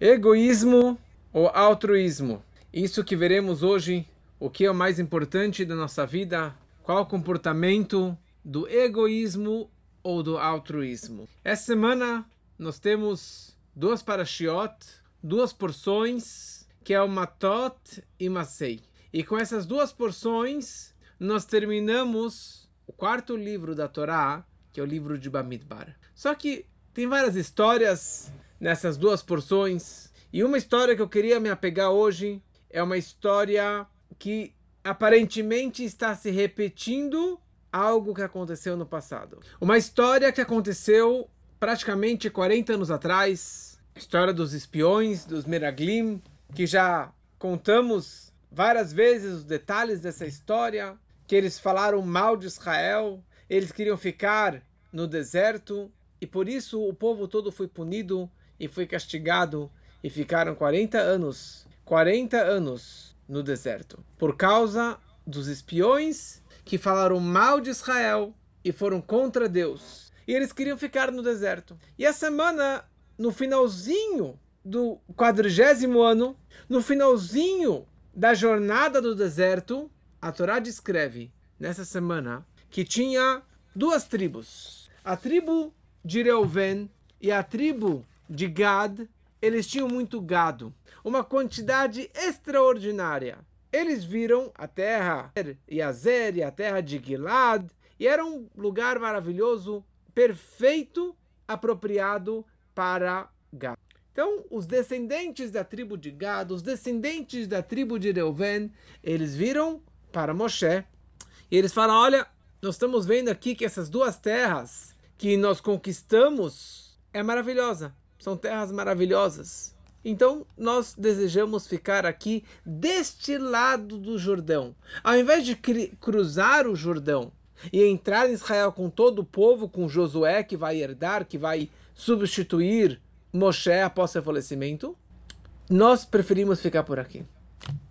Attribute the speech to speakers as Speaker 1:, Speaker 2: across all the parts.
Speaker 1: Egoísmo ou altruísmo? Isso que veremos hoje, o que é o mais importante da nossa vida, qual o comportamento do egoísmo ou do altruísmo. Essa semana nós temos duas parashiot, duas porções, que é o Matot e Masei. E com essas duas porções, nós terminamos o quarto livro da Torá, que é o livro de Bamidbar. Só que tem várias histórias nessas duas porções. E uma história que eu queria me apegar hoje é uma história que aparentemente está se repetindo algo que aconteceu no passado. Uma história que aconteceu praticamente 40 anos atrás. História dos espiões, dos Meraglim, que já contamos várias vezes os detalhes dessa história, que eles falaram mal de Israel, eles queriam ficar no deserto, e por isso o povo todo foi punido e foi castigado e ficaram 40 anos, 40 anos no deserto, por causa dos espiões que falaram mal de Israel e foram contra Deus. E eles queriam ficar no deserto. E a semana, no finalzinho do quadrigésimo ano, no finalzinho da jornada do deserto, a Torá descreve nessa semana que tinha duas tribos. A tribo de Reuven e a tribo de Gad, eles tinham muito gado, uma quantidade extraordinária. Eles viram a terra Yazer e a terra de Gilad, e era um lugar maravilhoso, perfeito, apropriado para Gad. Então, os descendentes da tribo de Gad, os descendentes da tribo de Reuven, eles viram para Moshe e eles falam: Olha, nós estamos vendo aqui que essas duas terras que nós conquistamos é maravilhosa. São terras maravilhosas. Então, nós desejamos ficar aqui deste lado do Jordão. Ao invés de cruzar o Jordão e entrar em Israel com todo o povo, com Josué que vai herdar, que vai substituir Moshe após seu falecimento, nós preferimos ficar por aqui.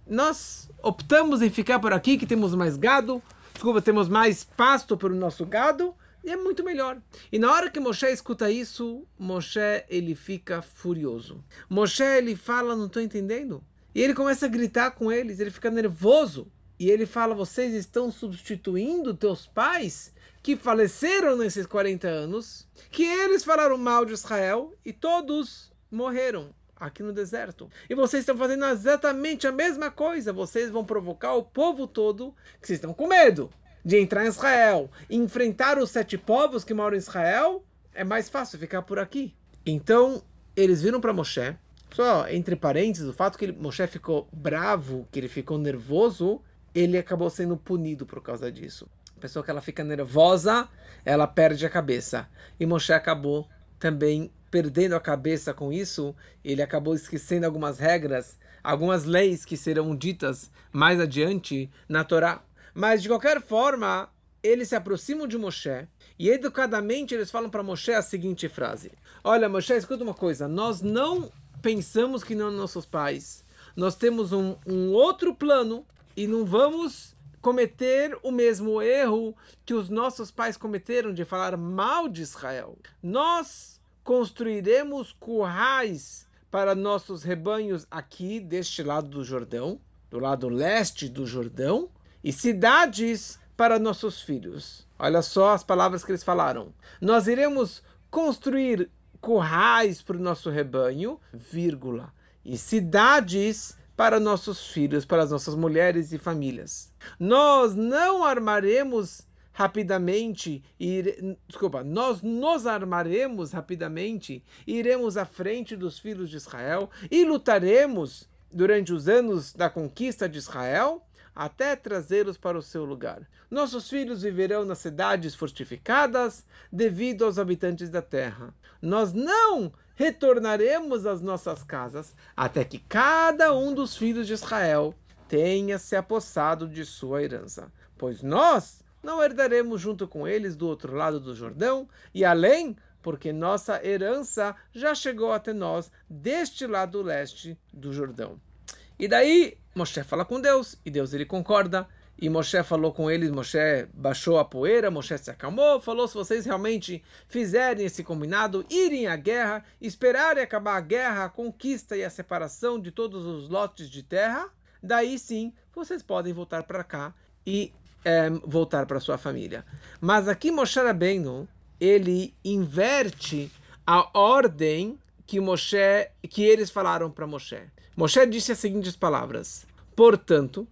Speaker 1: Nós optamos em ficar por aqui, que temos mais gado, desculpa, temos mais pasto para o nosso gado, e é muito melhor. E na hora que Moshe escuta isso, Moshe ele fica furioso. Moshe ele fala, não estou entendendo. E ele começa a gritar com eles, ele fica nervoso. E ele fala: vocês estão substituindo teus pais que faleceram nesses 40 anos, que eles falaram mal de Israel e todos morreram aqui no deserto. E vocês estão fazendo exatamente a mesma coisa. Vocês vão provocar o povo todo que vocês estão com medo de entrar em Israel, enfrentar os sete povos que moram em Israel, é mais fácil ficar por aqui. Então, eles viram para Moshe, só entre parênteses, o fato que ele, Moshe ficou bravo, que ele ficou nervoso, ele acabou sendo punido por causa disso. A pessoa que ela fica nervosa, ela perde a cabeça. E Moshe acabou também perdendo a cabeça com isso, ele acabou esquecendo algumas regras, algumas leis que serão ditas mais adiante na Torá. Mas de qualquer forma, eles se aproximam de Moshe e educadamente eles falam para Moshe a seguinte frase: Olha, Moshe, escuta uma coisa. Nós não pensamos que não nossos pais. Nós temos um, um outro plano e não vamos cometer o mesmo erro que os nossos pais cometeram de falar mal de Israel. Nós construiremos currais para nossos rebanhos aqui deste lado do Jordão, do lado leste do Jordão, e cidades para nossos filhos. Olha só as palavras que eles falaram. Nós iremos construir currais para o nosso rebanho, vírgula, e cidades para nossos filhos, para as nossas mulheres e famílias. Nós não armaremos rapidamente, desculpa, nós nos armaremos rapidamente, iremos à frente dos filhos de Israel e lutaremos durante os anos da conquista de Israel até trazê-los para o seu lugar. Nossos filhos viverão nas cidades fortificadas devido aos habitantes da terra. Nós não retornaremos às nossas casas até que cada um dos filhos de Israel tenha se apossado de sua herança, pois nós não herdaremos junto com eles do outro lado do Jordão e além, porque nossa herança já chegou até nós deste lado leste do Jordão. E daí Moshe fala com Deus e Deus ele concorda e Moshe falou com eles, Moshe baixou a poeira, Moshe se acalmou, falou se vocês realmente fizerem esse combinado, irem à guerra, esperarem acabar a guerra, a conquista e a separação de todos os lotes de terra, daí sim vocês podem voltar para cá e é, voltar para sua família. Mas aqui Moshe Rabbeinu, ele inverte a ordem que Moshe, que eles falaram para Moshe. Moshe disse as seguintes palavras: Portanto,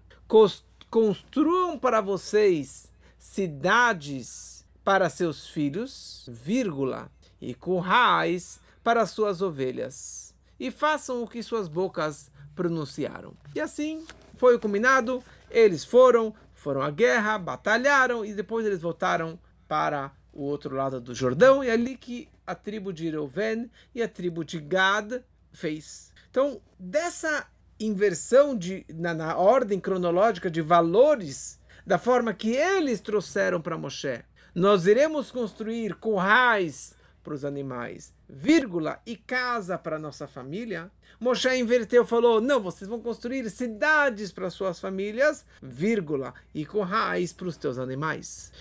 Speaker 1: construam para vocês cidades para seus filhos, vírgula, e currais para suas ovelhas, e façam o que suas bocas pronunciaram. E assim foi o combinado, eles foram, foram à guerra, batalharam e depois eles voltaram para o outro lado do Jordão, e é ali que a tribo de Reuven e a tribo de Gad fez. Então, dessa inversão de, na, na ordem cronológica de valores, da forma que eles trouxeram para Moshe. Nós iremos construir currais para os animais, vírgula, e casa para nossa família. Moshe inverteu, falou: não, vocês vão construir cidades para suas famílias, vírgula, e currais para os teus animais.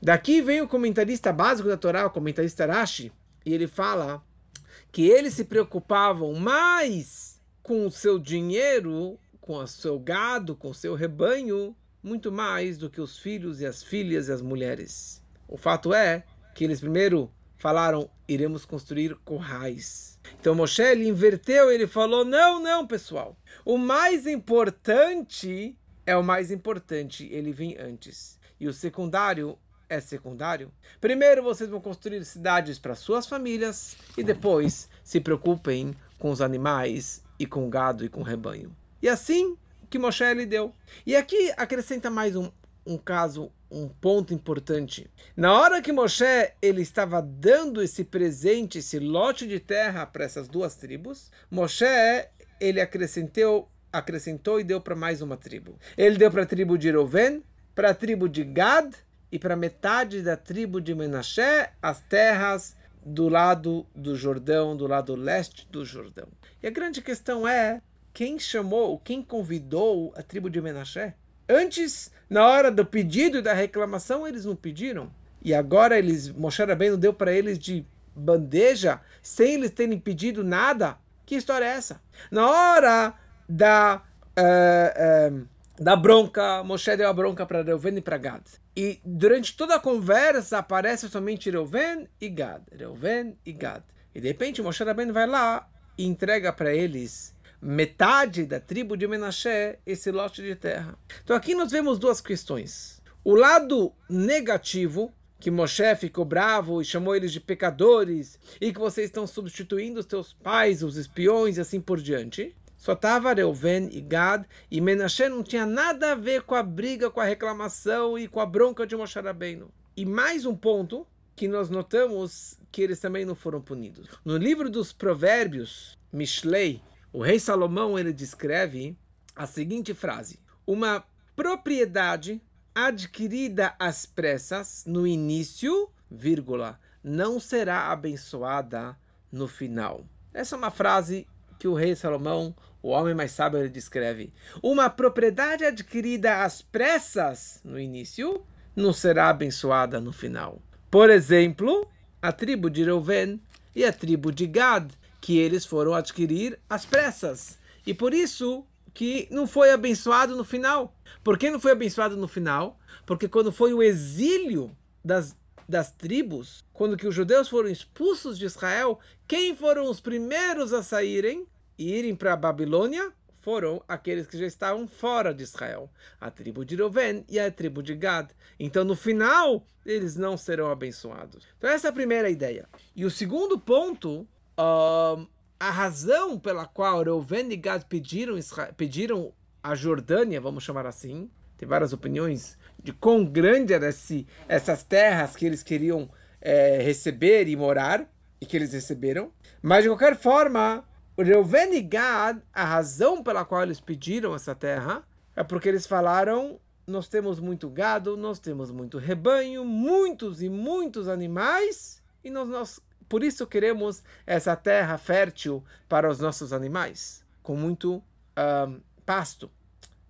Speaker 1: Daqui vem o comentarista básico da Torá, o comentarista Rashi, e ele fala que eles se preocupavam mais com o seu dinheiro, com o seu gado, com o seu rebanho, muito mais do que os filhos e as filhas e as mulheres. O fato é que eles primeiro falaram: iremos construir corrais. Então Moshe ele inverteu, ele falou: não, não, pessoal. O mais importante é o mais importante, ele vem antes. E o secundário é secundário. Primeiro vocês vão construir cidades para suas famílias e depois se preocupem com os animais e com gado e com rebanho. E assim que Moshe lhe deu. E aqui acrescenta mais um, um caso, um ponto importante. Na hora que Moshe ele estava dando esse presente, esse lote de terra para essas duas tribos, Moshe ele acrescentou, acrescentou e deu para mais uma tribo. Ele deu para a tribo de Reuven, para a tribo de Gad e para metade da tribo de Menashe as terras do lado do Jordão, do lado leste do Jordão. E a grande questão é quem chamou, quem convidou a tribo de Menashe? Antes, na hora do pedido e da reclamação, eles não pediram. E agora eles, Moshe Rabbeinu deu para eles de bandeja, sem eles terem pedido nada. Que história é essa? Na hora da uh, uh, da bronca, Moshe deu a bronca para Reuven e para Gad. E durante toda a conversa aparece somente Reuven e Gad. Reuven e Gad. E de repente Moshe Rabbeinu vai lá e entrega para eles metade da tribo de Menashe esse lote de terra. Então aqui nós vemos duas questões. O lado negativo, que Moshe ficou bravo e chamou eles de pecadores, e que vocês estão substituindo os teus pais, os espiões e assim por diante. Só estava Reuven e Gad, e Menashe não tinha nada a ver com a briga, com a reclamação e com a bronca de Moshe Rabbeinu. E mais um ponto que nós notamos que eles também não foram punidos. No livro dos Provérbios, Mishlei, o rei Salomão ele descreve a seguinte frase: Uma propriedade adquirida às pressas no início, vírgula, não será abençoada no final. Essa é uma frase que o rei Salomão o homem mais sábio ele descreve: uma propriedade adquirida às pressas no início não será abençoada no final. Por exemplo, a tribo de Reuven e a tribo de Gad, que eles foram adquirir às pressas. E por isso que não foi abençoado no final. Por que não foi abençoado no final? Porque quando foi o exílio das, das tribos, quando que os judeus foram expulsos de Israel, quem foram os primeiros a saírem? Irem para a Babilônia foram aqueles que já estavam fora de Israel, a tribo de Reuven e a tribo de Gad. Então, no final, eles não serão abençoados. Então, essa é a primeira ideia. E o segundo ponto, a razão pela qual Reuven e Gad pediram, pediram a Jordânia, vamos chamar assim, tem várias opiniões de quão grande eram essas terras que eles queriam é, receber e morar, e que eles receberam. Mas, de qualquer forma, Reuven e Gad, a razão pela qual eles pediram essa terra é porque eles falaram: nós temos muito gado, nós temos muito rebanho, muitos e muitos animais, e nós, nós por isso queremos essa terra fértil para os nossos animais, com muito pasto.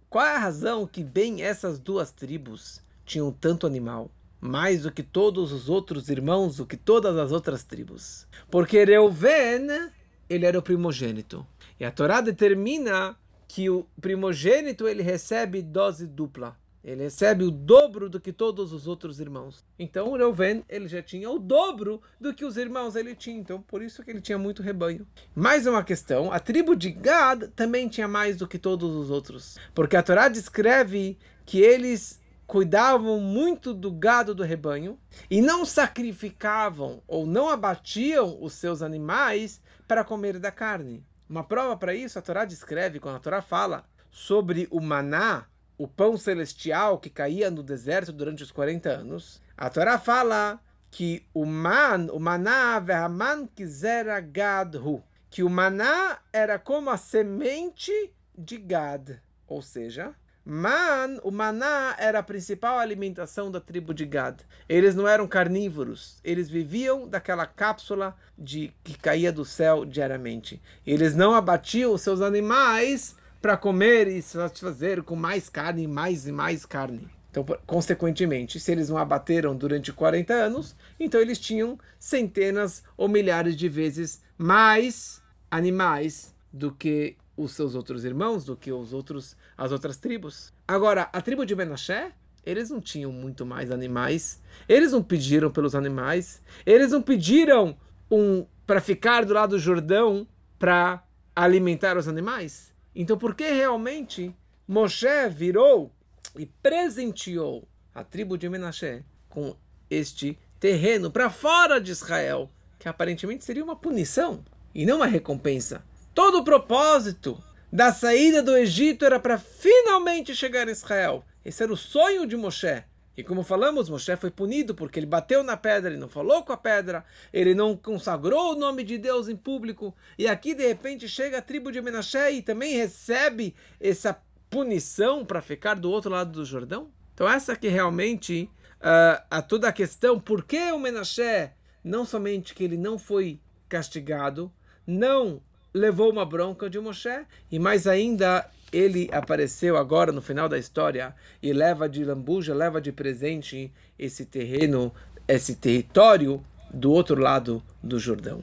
Speaker 1: qual é a razão que bem essas duas tribos tinham tanto animal? Mais do que todos os outros irmãos, do que todas as outras tribos. Porque Reuven, ele era o primogênito. E a Torá determina que o primogênito ele recebe dose dupla. Ele recebe o dobro do que todos os outros irmãos. Então, o Reuven, ele já tinha o dobro do que os irmãos ele tinha. Então, por isso que ele tinha muito rebanho. Mais uma questão, a tribo de Gad também tinha mais do que todos os outros. Porque a Torá descreve que eles cuidavam muito do gado do rebanho e não sacrificavam ou não abatiam os seus animais para comer da carne. Uma prova para isso, a Torá descreve, quando a Torá fala sobre o maná, o pão celestial que caía no deserto durante os 40 anos, a Torá fala que o man, o maná, vehaman kizera gadhu, que o maná era como a semente de Gad, ou seja, Man, o maná era a principal alimentação da tribo de Gad. Eles não eram carnívoros, eles viviam daquela cápsula de que caía do céu diariamente. Eles não abatiam os seus animais para comer e satisfazer com mais carne, mais e mais carne. Então, consequentemente, se eles não abateram durante 40 anos, então eles tinham centenas ou milhares de vezes mais animais do que os seus outros irmãos do que os outros as outras tribos. Agora, a tribo de Menashe, eles não tinham muito mais animais. Eles não pediram pelos animais. Eles não pediram um para ficar do lado do Jordão para alimentar os animais. Então, por que realmente Moshe virou e presenteou a tribo de Menashe com este terreno para fora de Israel, que aparentemente seria uma punição e não uma recompensa? Todo o propósito da saída do Egito era para finalmente chegar a Israel. Esse era o sonho de Moshe. E como falamos, Moshe foi punido porque ele bateu na pedra, ele não falou com a pedra, ele não consagrou o nome de Deus em público. E aqui de repente chega a tribo de Menashe e também recebe essa punição para ficar do outro lado do Jordão. Então essa que realmente uh, a toda a questão, por que o Menashe, não somente que ele não foi castigado, não levou uma bronca de Moshe e mais ainda ele apareceu agora no final da história e leva de lambuja, leva de presente esse terreno, esse território do outro lado do Jordão.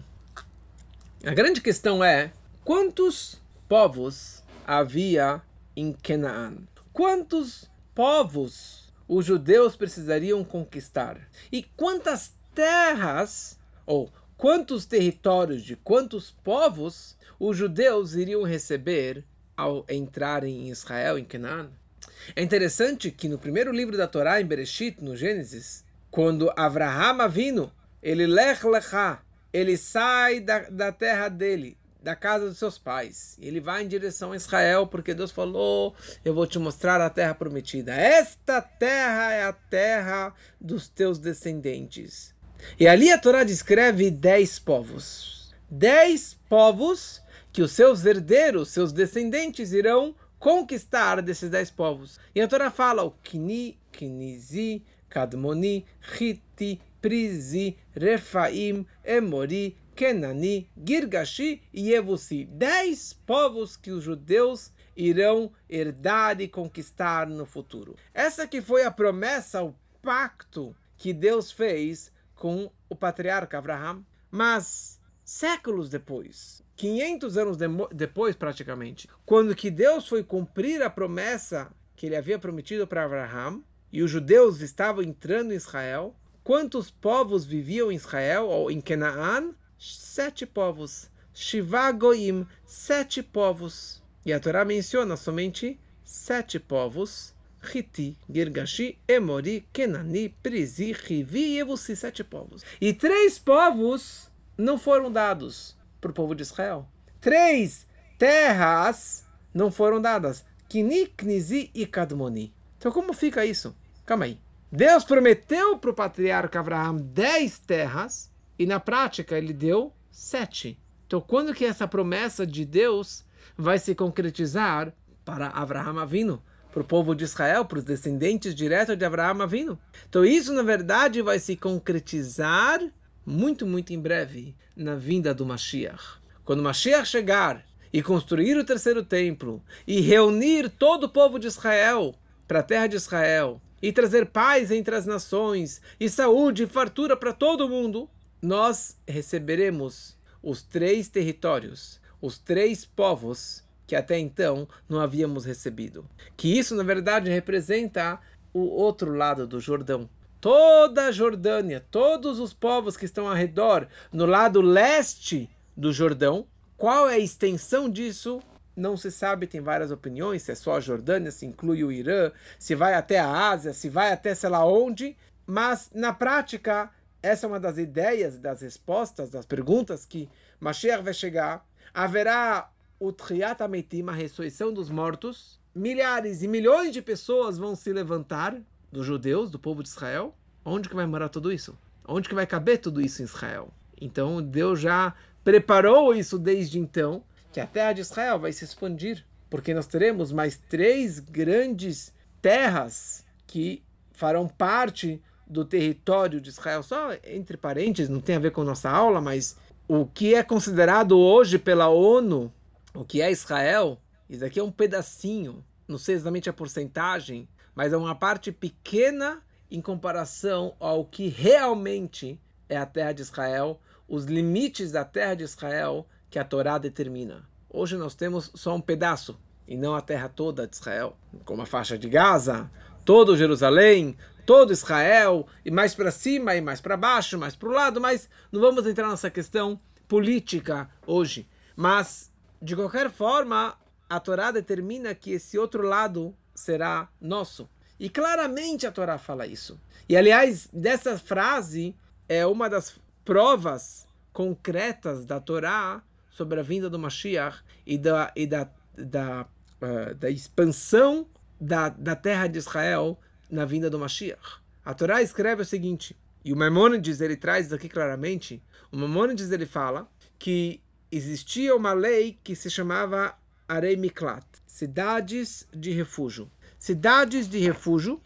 Speaker 1: A grande questão é quantos povos havia em Canaã? Quantos povos os judeus precisariam conquistar? E quantas terras ou quantos territórios de quantos povos os judeus iriam receber ao entrarem em Israel, em Canaã. É interessante que no primeiro livro da Torá, em Bereshit, no Gênesis, quando Avraham vindo, ele lech lecha, ele sai da, da terra dele, da casa dos seus pais. Ele vai em direção a Israel, porque Deus falou: Eu vou te mostrar a terra prometida. Esta terra é a terra dos teus descendentes. E ali a Torá descreve dez povos. Dez povos que os seus herdeiros, seus descendentes, irão conquistar desses dez povos. E a Torá fala o Kini, Kinizi, Kadmoni, Hiti, Prizi, Refaim, Emori, Kenani, Girgashi e Yevusi. Dez povos que os judeus irão herdar e conquistar no futuro. Essa que foi a promessa, o pacto que Deus fez com o patriarca Abraham. Mas séculos depois, 500 anos de, depois praticamente, quando que Deus foi cumprir a promessa que ele havia prometido para Abraham, e os judeus estavam entrando em Israel, quantos povos viviam em Israel ou em Canaã? Sete povos. Shiva Goim, sete povos. E a Torá menciona somente sete povos. Hiti, Girgashi, Emori, Kenani, Prizi, Rivi e Evusi, sete povos. E três povos não foram dados para o povo de Israel. Três terras não foram dadas. Kini, Knizi e Kadmoni. Então como fica isso? Calma aí. Deus prometeu para o patriarca Abraão dez terras e na prática ele deu sete. Então quando que essa promessa de Deus vai se concretizar para Abraão Avino? Para o povo de Israel, para os descendentes diretos de Abraão Avino. Então isso na verdade vai se concretizar muito, muito em breve na vinda do Mashiach. Quando o Mashiach chegar e construir o terceiro templo e reunir todo o povo de Israel para a terra de Israel e trazer paz entre as nações e saúde e fartura para todo mundo, nós receberemos os três territórios, os três povos que até então não havíamos recebido. Que isso, na verdade, representa o outro lado do Jordão. Toda a Jordânia, todos os povos que estão ao redor, no lado leste do Jordão, qual é a extensão disso? Não se sabe, tem várias opiniões, se é só a Jordânia, se inclui o Irã, se vai até a Ásia, se vai até sei lá onde, mas na prática, essa é uma das ideias, das respostas, das perguntas que Mashiach vai chegar. Haverá o Triat Ametim, a ressurreição dos mortos. Milhares e milhões de pessoas vão se levantar, dos judeus, do povo de Israel. Onde que vai morar tudo isso? Onde que vai caber tudo isso em Israel? Então Deus já preparou isso desde então, que a terra de Israel vai se expandir, porque nós teremos mais três grandes terras que farão parte do território de Israel. Só entre parênteses, não tem a ver com nossa aula, mas o que é considerado hoje pela ONU, o que é Israel, isso aqui é um pedacinho, não sei exatamente a porcentagem, mas é uma parte pequena em comparação ao que realmente é a terra de Israel, os limites da terra de Israel que a Torá determina. Hoje nós temos só um pedaço e não a terra toda de Israel, como a faixa de Gaza, todo Jerusalém, todo Israel, e mais para cima e mais para baixo, mais para o lado, mas não vamos entrar nessa questão política hoje. Mas, de qualquer forma, a Torá determina que esse outro lado será nosso. E claramente a Torá fala isso. E aliás, dessa frase é uma das provas concretas da Torá sobre a vinda do Mashiach e da, e da, da, uh, da expansão da, da terra de Israel na vinda do Mashiach. A Torá escreve o seguinte, e o Maimonides ele traz aqui claramente, o Maimonides ele fala que existia uma lei que se chamava Arei Miklat, cidades de refúgio. Cidades de refúgio,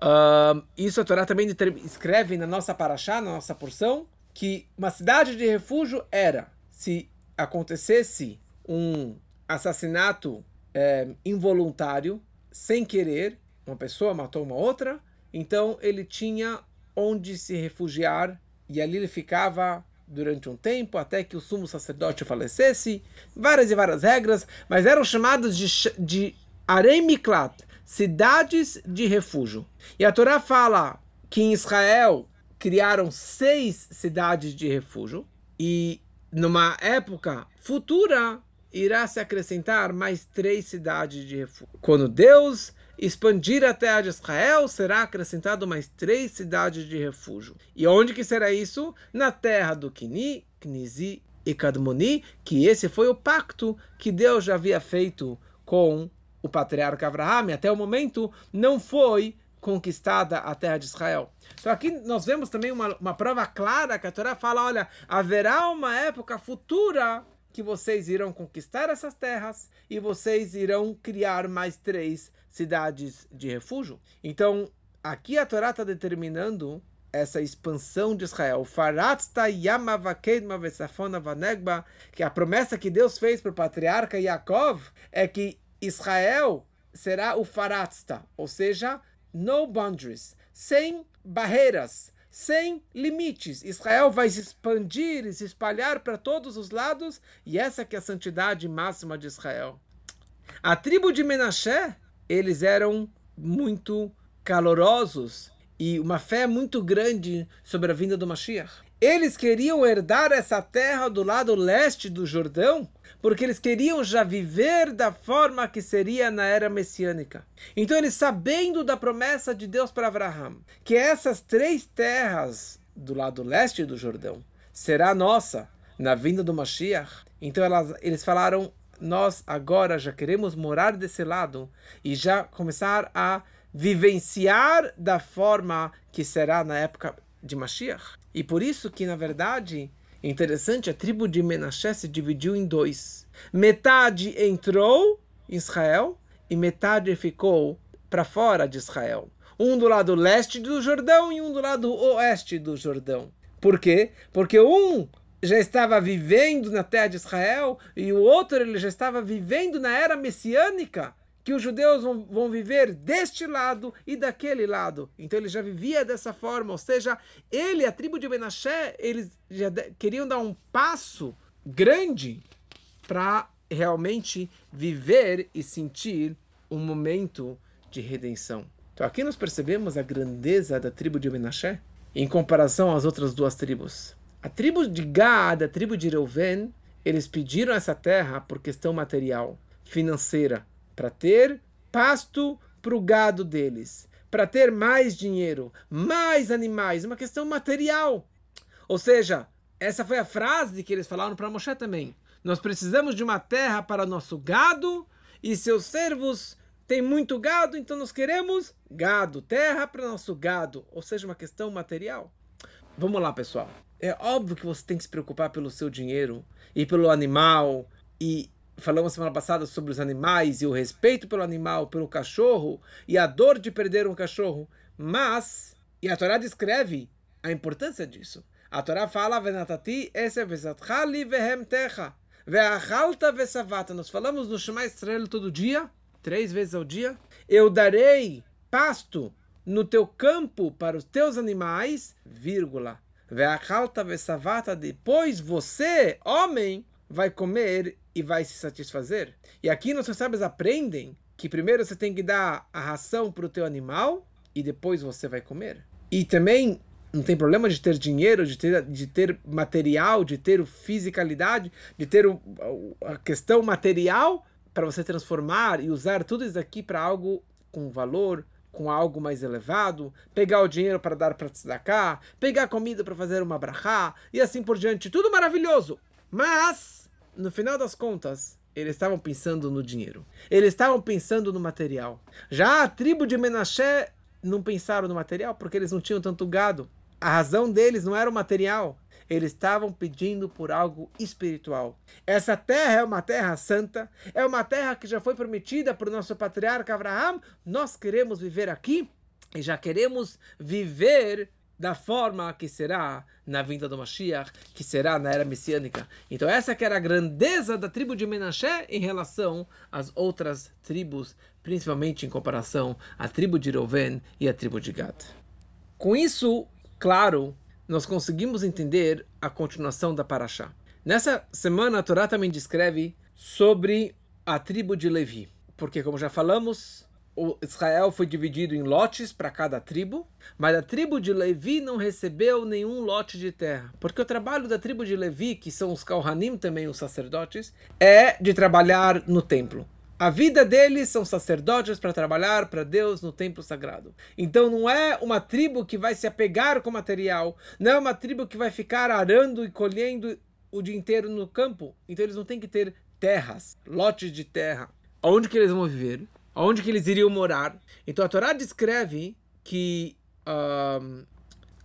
Speaker 1: uh, isso a Torá também escreve na nossa paraxá, na nossa porção, que uma cidade de refúgio era se acontecesse um assassinato é, involuntário, sem querer, uma pessoa matou uma outra, então ele tinha onde se refugiar e ali ele ficava durante um tempo até que o sumo sacerdote falecesse, várias e várias regras, mas eram chamados de, de Aremiklat, cidades de refúgio. E a Torá fala que em Israel criaram seis cidades de refúgio e numa época futura irá se acrescentar mais três cidades de refúgio. Quando Deus expandir a terra de Israel, será acrescentado mais três cidades de refúgio. E onde que será isso? Na terra do Kini, Knizi e Kadmoni, que esse foi o pacto que Deus já havia feito com o patriarca Abraham. Até o momento não foi conquistada a terra de Israel. Então aqui nós vemos também uma, uma prova clara que a Torá fala, olha, haverá uma época futura que vocês irão conquistar essas terras e vocês irão criar mais três cidades de refúgio. Então, aqui a Torá está determinando essa expansão de Israel. Que a promessa que Deus fez para o patriarca Yaakov é que Israel será o Faratsta, ou seja, no boundaries, sem barreiras, sem limites. Israel vai se expandir e se espalhar para todos os lados, e essa que é a santidade máxima de Israel. A tribo de Menashe, eles eram muito calorosos e uma fé muito grande sobre a vinda do Mashiach. Eles queriam herdar essa terra do lado leste do Jordão, porque eles queriam já viver da forma que seria na era messiânica. Então, eles sabendo da promessa de Deus para Abraão, que essas três terras do lado leste do Jordão será nossa na vinda do Mashiach, então elas, eles falaram: nós agora já queremos morar desse lado e já começar a vivenciar da forma que será na época de Mashiach. E por isso que, na verdade, Interessante, a tribo de Menashe se dividiu em dois. Metade entrou em Israel e metade ficou para fora de Israel. Um do lado leste do Jordão e um do lado oeste do Jordão. Por quê? Porque um já estava vivendo na terra de Israel e o outro ele já estava vivendo na era messiânica, que os judeus vão, vão viver deste lado e daquele lado. Então ele já vivia dessa forma, ou seja, ele, a tribo de Benaché, eles já queriam dar um passo grande para realmente viver e sentir um momento de redenção. Então aqui nós percebemos a grandeza da tribo de Benaché em comparação às outras duas tribos. A tribo de Gad, a tribo de Reuven, eles pediram essa terra por questão material, financeira, para ter pasto para o gado deles, para ter mais dinheiro, mais animais, uma questão material. Ou seja, essa foi a frase que eles falaram para Moshe também. Nós precisamos de uma terra para nosso gado e seus servos têm muito gado, então nós queremos gado, terra para nosso gado, ou seja, uma questão material. Vamos lá, pessoal. É óbvio que você tem que se preocupar pelo seu dinheiro e pelo animal. E falamos semana passada sobre os animais e o respeito pelo animal, pelo cachorro e a dor de perder um cachorro. Mas, e a Torá descreve a importância disso. A Torá fala. Nós falamos no Shema Israel todo dia, três vezes ao dia. Eu darei pasto no teu campo para os teus animais, vírgula, Depois você, homem, vai comer e vai se satisfazer. E aqui nossos sábios aprendem que primeiro você tem que dar a ração para o teu animal e depois você vai comer. E também não tem problema de ter dinheiro, de ter, de ter material, de ter fisicalidade, de ter o, a questão material para você transformar e usar tudo isso aqui para algo com valor, com algo mais elevado, pegar o dinheiro para dar para tzedakah, pegar comida para fazer uma brachá, e assim por diante. Tudo maravilhoso. Mas, no final das contas, eles estavam pensando no dinheiro. Eles estavam pensando no material. Já a tribo de Menashe não pensaram no material porque eles não tinham tanto gado. A razão deles não era o material. Eles estavam pedindo por algo espiritual. Essa terra é uma terra santa, é uma terra que já foi prometida por nosso patriarca Abraham. Nós queremos viver aqui e já queremos viver da forma que será na vinda do Mashiach, que será na era messiânica. Então essa que era a grandeza da tribo de Menashe em relação às outras tribos, principalmente em comparação à tribo de Reuven e à tribo de Gad. Com isso, claro, nós conseguimos entender a continuação da Paraxá. Nessa semana, a Torá também descreve sobre a tribo de Levi. Porque, como já falamos, o Israel foi dividido em lotes para cada tribo, mas a tribo de Levi não recebeu nenhum lote de terra. Porque o trabalho da tribo de Levi, que são os Kohanim também, os sacerdotes, é de trabalhar no templo. A vida deles são sacerdotes para trabalhar para Deus no templo sagrado. Então não é uma tribo que vai se apegar com material, não é uma tribo que vai ficar arando e colhendo o dia inteiro no campo. Então eles não têm que ter terras, lotes de terra. Onde que eles vão viver? Onde que eles iriam morar? Então a Torá descreve que um,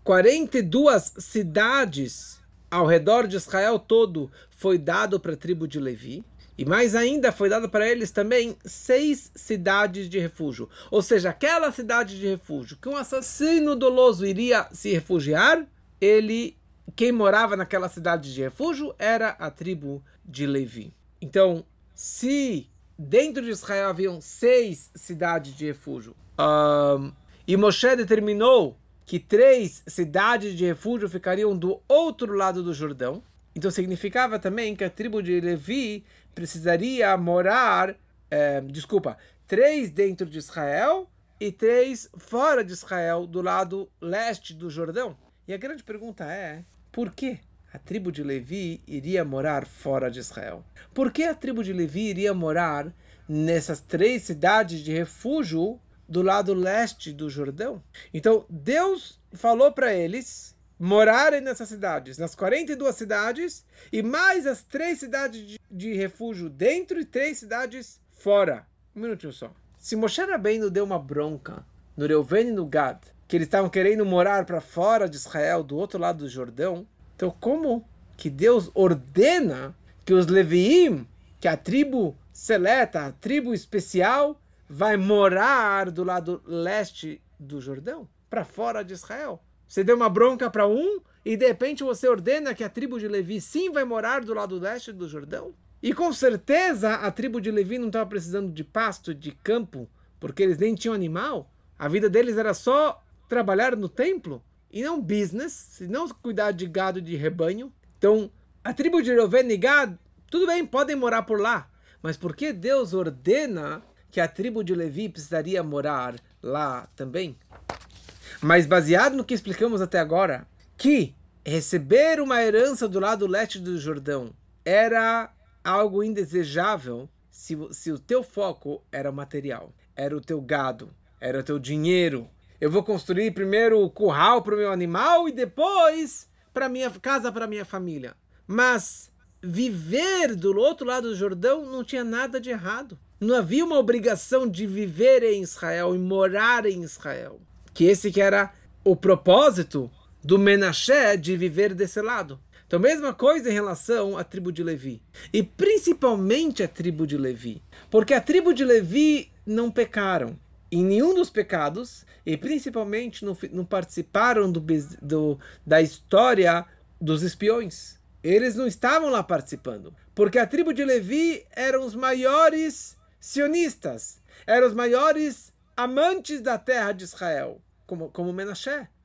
Speaker 1: 42 cidades ao redor de Israel todo foi dado para a tribo de Levi. E mais ainda, foi dado para eles também seis cidades de refúgio. Ou seja, aquela cidade de refúgio que um assassino doloso iria se refugiar, ele, quem morava naquela cidade de refúgio era a tribo de Levi. Então, se dentro de Israel haviam seis cidades de refúgio, um, e Moshe determinou que três cidades de refúgio ficariam do outro lado do Jordão, então significava também que a tribo de Levi precisaria morar, é, desculpa, três dentro de Israel e três fora de Israel, do lado leste do Jordão. E a grande pergunta é: por que a tribo de Levi iria morar fora de Israel? Por que a tribo de Levi iria morar nessas três cidades de refúgio do lado leste do Jordão? Então Deus falou para eles morarem nessas cidades, nas 42 cidades, e mais as três cidades de, de refúgio dentro e três cidades fora. Um minutinho só. Se Moshe Rabbeinu deu uma bronca no Reuven e no Gad, que eles estavam querendo morar para fora de Israel, do outro lado do Jordão, então como que Deus ordena que os Leviim, que a tribo seleta, a tribo especial, vai morar do lado leste do Jordão, para fora de Israel? Você deu uma bronca para um e de repente você ordena que a tribo de Levi sim vai morar do lado leste do Jordão? E com certeza a tribo de Levi não estava precisando de pasto, de campo, porque eles nem tinham animal. A vida deles era só trabalhar no templo e não business, não cuidar de gado de rebanho. Então, a tribo de Reuven e Gad, tudo bem, podem morar por lá. Mas por que Deus ordena que a tribo de Levi precisaria morar lá também? Mas baseado no que explicamos até agora, que receber uma herança do lado leste do Jordão era algo indesejável se, se o teu foco era o material, era o teu gado, era o teu dinheiro. Eu vou construir primeiro o curral para o meu animal e depois para minha casa, para minha família. Mas viver do outro lado do Jordão não tinha nada de errado. Não havia uma obrigação de viver em Israel e morar em Israel. Que esse que era o propósito do Menashe de viver desse lado. Então, mesma coisa em relação à tribo de Levi. E principalmente a tribo de Levi. Porque a tribo de Levi não pecaram em nenhum dos pecados e principalmente não, não participaram do, do, da história dos espiões. Eles não estavam lá participando. Porque a tribo de Levi eram os maiores sionistas, eram os maiores amantes da terra de Israel, como, como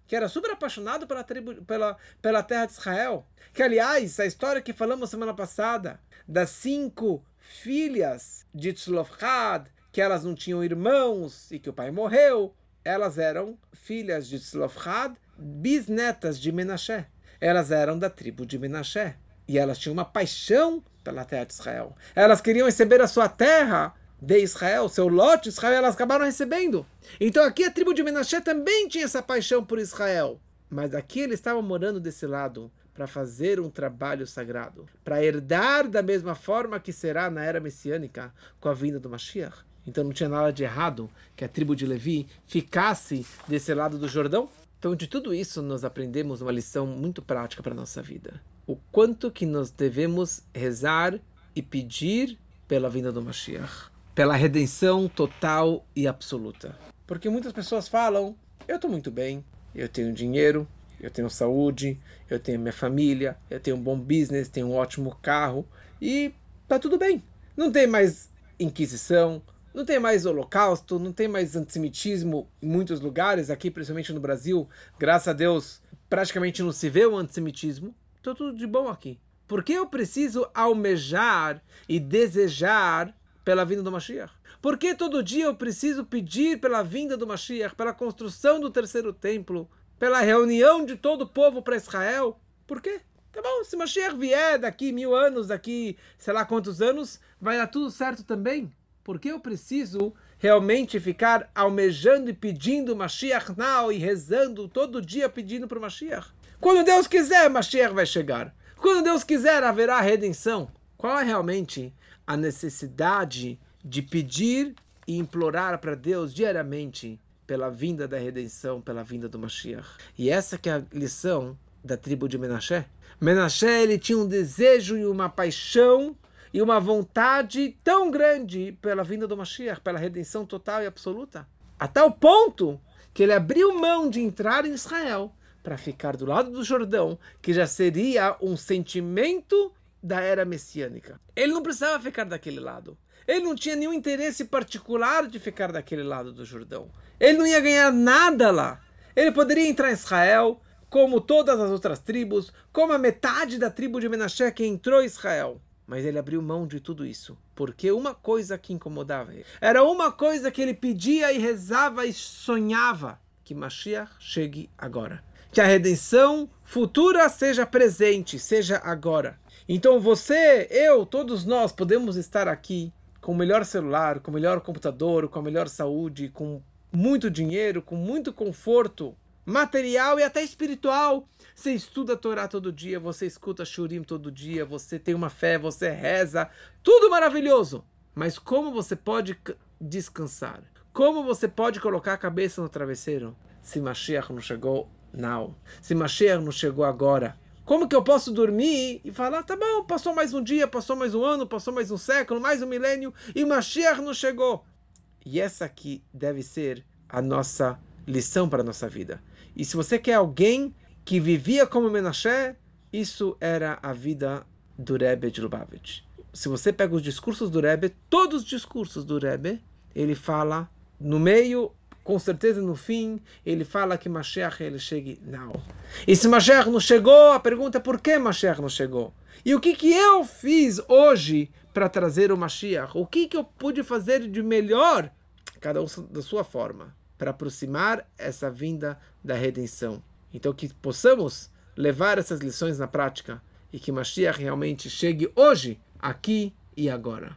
Speaker 1: que era super apaixonado pela, tribo, pela, pela terra de Israel. Que, aliás, a história que falamos semana passada, das cinco filhas de Tzlofchad, que elas não tinham irmãos e que o pai morreu, elas eram filhas de Tzlofchad, bisnetas de Menashe. Elas eram da tribo de Menashe. E elas tinham uma paixão pela terra de Israel. Elas queriam receber a sua terra de Israel, seu lote Israel, elas acabaram recebendo. Então aqui a tribo de Menashe também tinha essa paixão por Israel. Mas aqui eles estavam morando desse lado para fazer um trabalho sagrado, para herdar da mesma forma que será na era messiânica com a vinda do Mashiach. Então não tinha nada de errado que a tribo de Levi ficasse desse lado do Jordão. Então de tudo isso nós aprendemos uma lição muito prática para a nossa vida. O quanto que nós devemos rezar e pedir pela vinda do Mashiach pela redenção total e absoluta. Porque muitas pessoas falam: eu estou muito bem, eu tenho dinheiro, eu tenho saúde, eu tenho minha família, eu tenho um bom business, tenho um ótimo carro e tá tudo bem. Não tem mais inquisição, não tem mais holocausto, não tem mais antissemitismo em muitos lugares, aqui principalmente no Brasil, graças a Deus, praticamente não se vê o antissemitismo. Estou tudo de bom aqui. Por que eu preciso almejar e desejar pela vinda do Mashiach? Por que todo dia eu preciso pedir pela vinda do Mashiach, pela construção do terceiro templo, pela reunião de todo o povo para Israel? Por quê? Tá bom, se Mashiach vier daqui mil anos, daqui sei lá quantos anos, vai dar tudo certo também. Por que eu preciso realmente ficar almejando e pedindo Mashiach now e rezando todo dia pedindo para o Mashiach? Quando Deus quiser, Mashiach vai chegar. Quando Deus quiser, haverá redenção. Qual é realmente a necessidade de pedir e implorar para Deus diariamente pela vinda da redenção, pela vinda do Mashiach. E essa que é a lição da tribo de Menashe. Menashe ele tinha um desejo e uma paixão e uma vontade tão grande pela vinda do Mashiach, pela redenção total e absoluta, a tal ponto que ele abriu mão de entrar em Israel para ficar do lado do Jordão, que já seria um sentimento da era messiânica. Ele não precisava ficar daquele lado. Ele não tinha nenhum interesse particular de ficar daquele lado do Jordão. Ele não ia ganhar nada lá. Ele poderia entrar em Israel, como todas as outras tribos, como a metade da tribo de Menashe que entrou em Israel. Mas ele abriu mão de tudo isso, porque uma coisa que incomodava ele era uma coisa que ele pedia e rezava e sonhava: que Mashiach chegue agora. Que a redenção futura seja presente, seja agora. Então você, eu, todos nós podemos estar aqui com o melhor celular, com o melhor computador, com a melhor saúde, com muito dinheiro, com muito conforto material e até espiritual. Você estuda a Torá todo dia, você escuta Shurim todo dia, você tem uma fé, você reza, tudo maravilhoso. Mas como você pode descansar? Como você pode colocar a cabeça no travesseiro se Mashiach não chegou now? Se Mashiach não chegou agora? Como que eu posso dormir e falar, tá bom, passou mais um dia, passou mais um ano, passou mais um século, mais um milênio e Mashiach não chegou? E essa aqui deve ser a nossa lição para a nossa vida. E se você quer alguém que vivia como Menashe, isso era a vida do Rebbe de Lubavitch. Se você pega os discursos do Rebbe, todos os discursos do Rebbe, ele fala no meio, com certeza no fim, ele fala que Mashiach ele chegue não. E se Mashiach não chegou, a pergunta é por que Mashiach não chegou? E o que, que eu fiz hoje para trazer o Mashiach? O que, que eu pude fazer de melhor, cada um da sua forma, para aproximar essa vinda da redenção? Então que possamos levar essas lições na prática e que Mashiach realmente chegue hoje, aqui e agora.